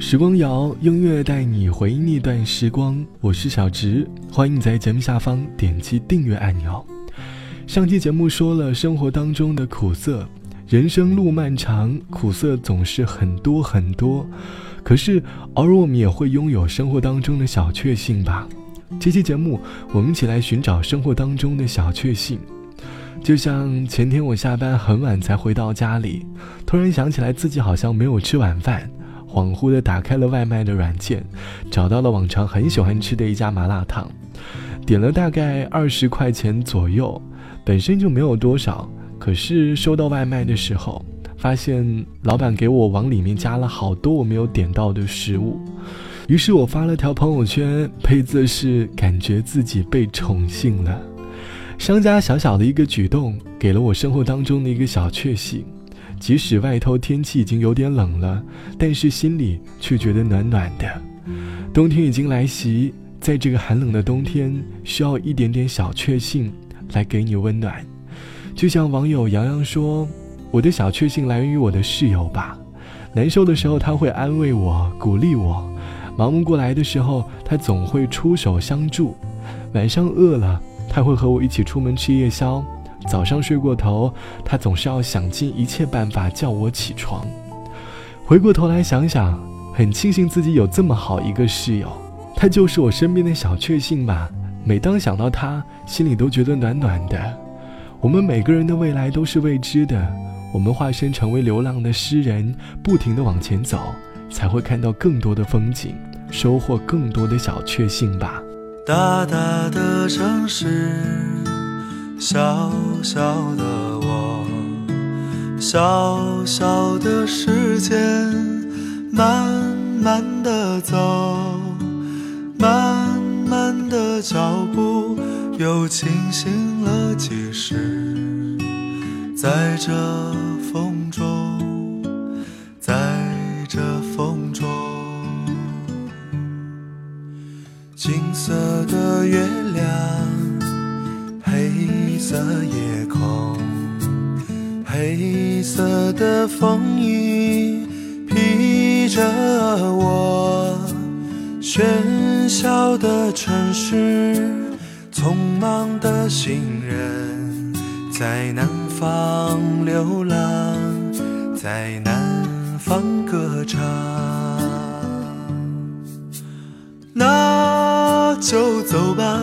时光谣，音乐带你回忆那段时光。我是小直，欢迎在节目下方点击订阅按钮。上期节目说了生活当中的苦涩，人生路漫长，苦涩总是很多很多。可是偶尔我们也会拥有生活当中的小确幸吧。这期节目，我们一起来寻找生活当中的小确幸。就像前天我下班很晚才回到家里，突然想起来自己好像没有吃晚饭。恍惚地打开了外卖的软件，找到了往常很喜欢吃的一家麻辣烫，点了大概二十块钱左右，本身就没有多少，可是收到外卖的时候，发现老板给我往里面加了好多我没有点到的食物，于是我发了条朋友圈，配字是感觉自己被宠幸了。商家小小的一个举动，给了我生活当中的一个小确幸。即使外头天气已经有点冷了，但是心里却觉得暖暖的。冬天已经来袭，在这个寒冷的冬天，需要一点点小确幸来给你温暖。就像网友洋洋说：“我的小确幸来源于我的室友吧。难受的时候他会安慰我、鼓励我；忙不过来的时候，他总会出手相助；晚上饿了，他会和我一起出门吃夜宵。”早上睡过头，他总是要想尽一切办法叫我起床。回过头来想想，很庆幸自己有这么好一个室友，他就是我身边的小确幸吧。每当想到他，心里都觉得暖暖的。我们每个人的未来都是未知的，我们化身成为流浪的诗人，不停地往前走，才会看到更多的风景，收获更多的小确幸吧。大大的城市。小小的我，小小的时间，慢慢的走，慢慢的脚步，又清醒了几时？在这风中，在这风中，金色的月亮。黑色夜空，黑色的风衣披着我。喧嚣的城市，匆忙的行人，在南方流浪，在南方歌唱。那就走吧。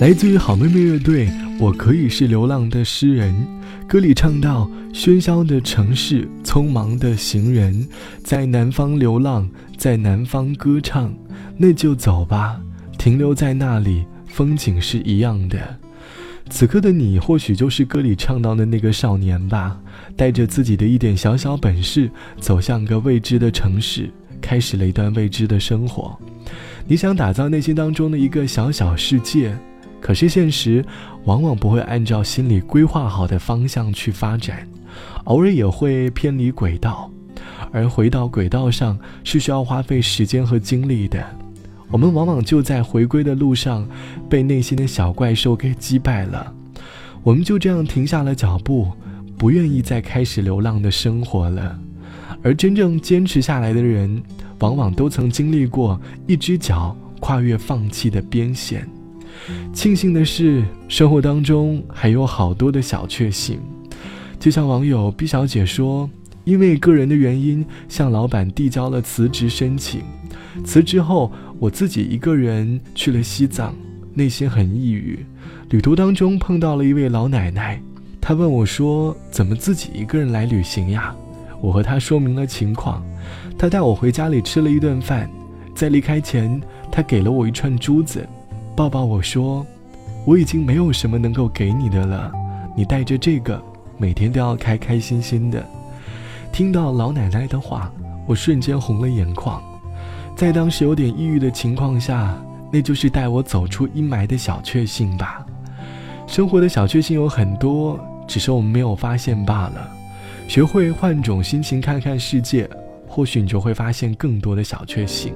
来自于好妹妹乐队，我可以是流浪的诗人。歌里唱到：喧嚣的城市，匆忙的行人，在南方流浪，在南方歌唱，那就走吧，停留在那里，风景是一样的。此刻的你，或许就是歌里唱到的那个少年吧，带着自己的一点小小本事，走向个未知的城市，开始了一段未知的生活。你想打造内心当中的一个小小世界。可是现实往往不会按照心里规划好的方向去发展，偶尔也会偏离轨道，而回到轨道上是需要花费时间和精力的。我们往往就在回归的路上被内心的小怪兽给击败了，我们就这样停下了脚步，不愿意再开始流浪的生活了。而真正坚持下来的人，往往都曾经历过一只脚跨越放弃的边线。庆幸的是，生活当中还有好多的小确幸。就像网友 B 小姐说：“因为个人的原因，向老板递交了辞职申请。辞职后，我自己一个人去了西藏，内心很抑郁。旅途当中碰到了一位老奶奶，她问我说：‘怎么自己一个人来旅行呀？’我和她说明了情况，她带我回家里吃了一顿饭，在离开前，她给了我一串珠子。”抱抱我说，我已经没有什么能够给你的了，你带着这个，每天都要开开心心的。听到老奶奶的话，我瞬间红了眼眶。在当时有点抑郁的情况下，那就是带我走出阴霾的小确幸吧。生活的小确幸有很多，只是我们没有发现罢了。学会换种心情看看世界，或许你就会发现更多的小确幸。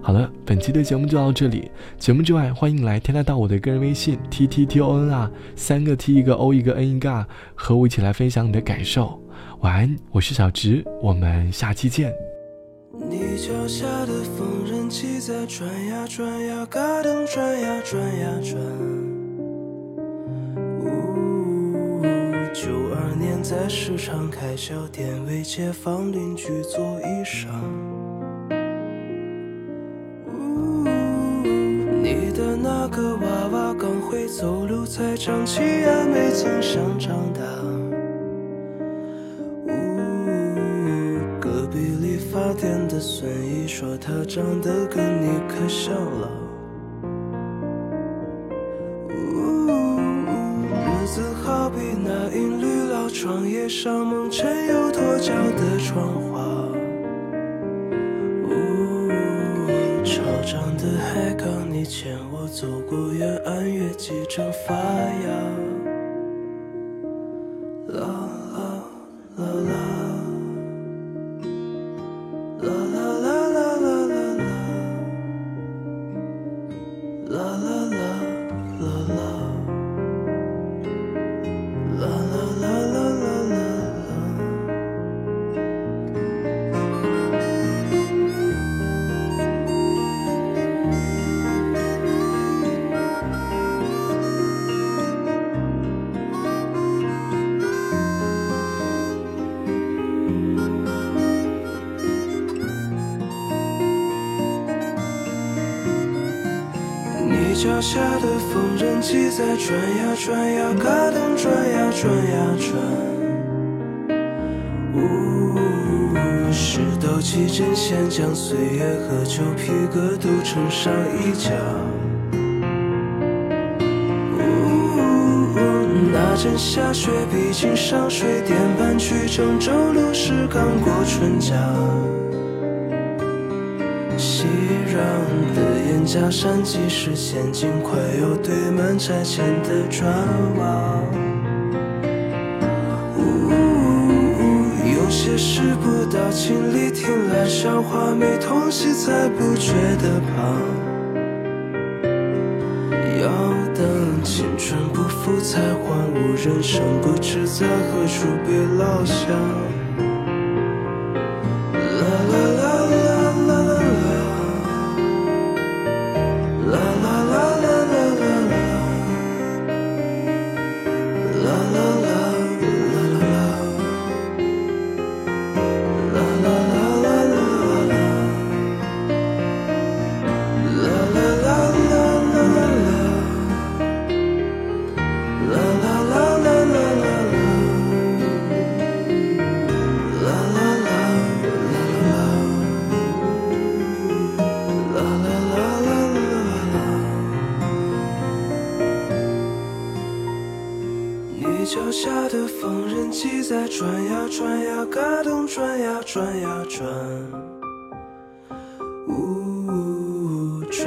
好了，本期的节目就到这里。节目之外，欢迎来添加到我的个人微信 t t t o n 啊，三个 t 一个 o 一个 n 一个，和我一起来分享你的感受。晚安，我是小直，我们下期见。你脚下的缝纫机在转呀转呀，嘎噔转呀转呀转。九二年在市场开小店，为街坊邻居做衣裳。刚会走路，才长齐牙，没经常长大。隔壁理发店的孙姨说她长得跟你可像了。日子好比那银绿老窗，叶上蒙尘又脱胶的窗花。长的海港，你牵我走过远翻阅几章发芽。啦啦啦啦。啦啦脚下的缝纫机在转呀转呀，嘎噔转呀转呀转。呜，石头起针线将岁月和旧皮革都撑上衣架。呜，那阵下雪，毕竟上水电板去郑州路是刚过春江。假山，即是陷进快要堆满拆迁的砖瓦。呜，有些事不到亲历，听来笑话，没痛惜才不觉得胖。要等青春不。复才换悟人生，不知在何处别落下。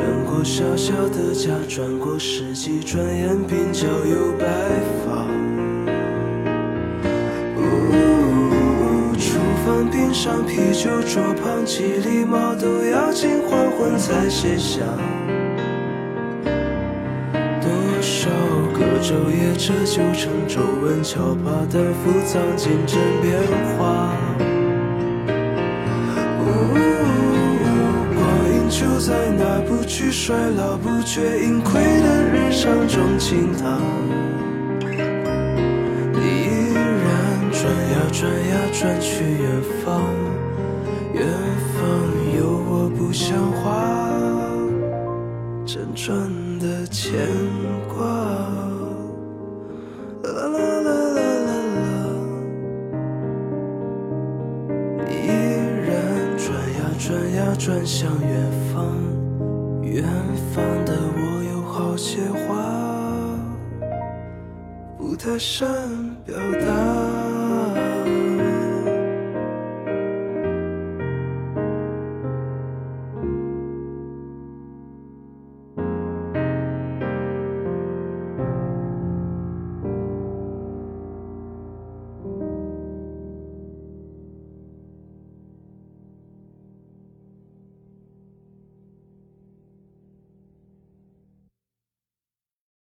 转过小小的家，转过世纪，转眼鬓角有白发。呜，厨房边上啤酒桌旁，几粒毛豆要经黄昏才卸下。多少个昼夜折旧成皱纹，敲把担负藏进枕边花。就在那不惧衰老、不觉盈亏的日常中倾淌。你依然转呀转呀转去远方，远方有我不像话，辗转的牵挂。转向远方，远方的我有好些话，不太善表达。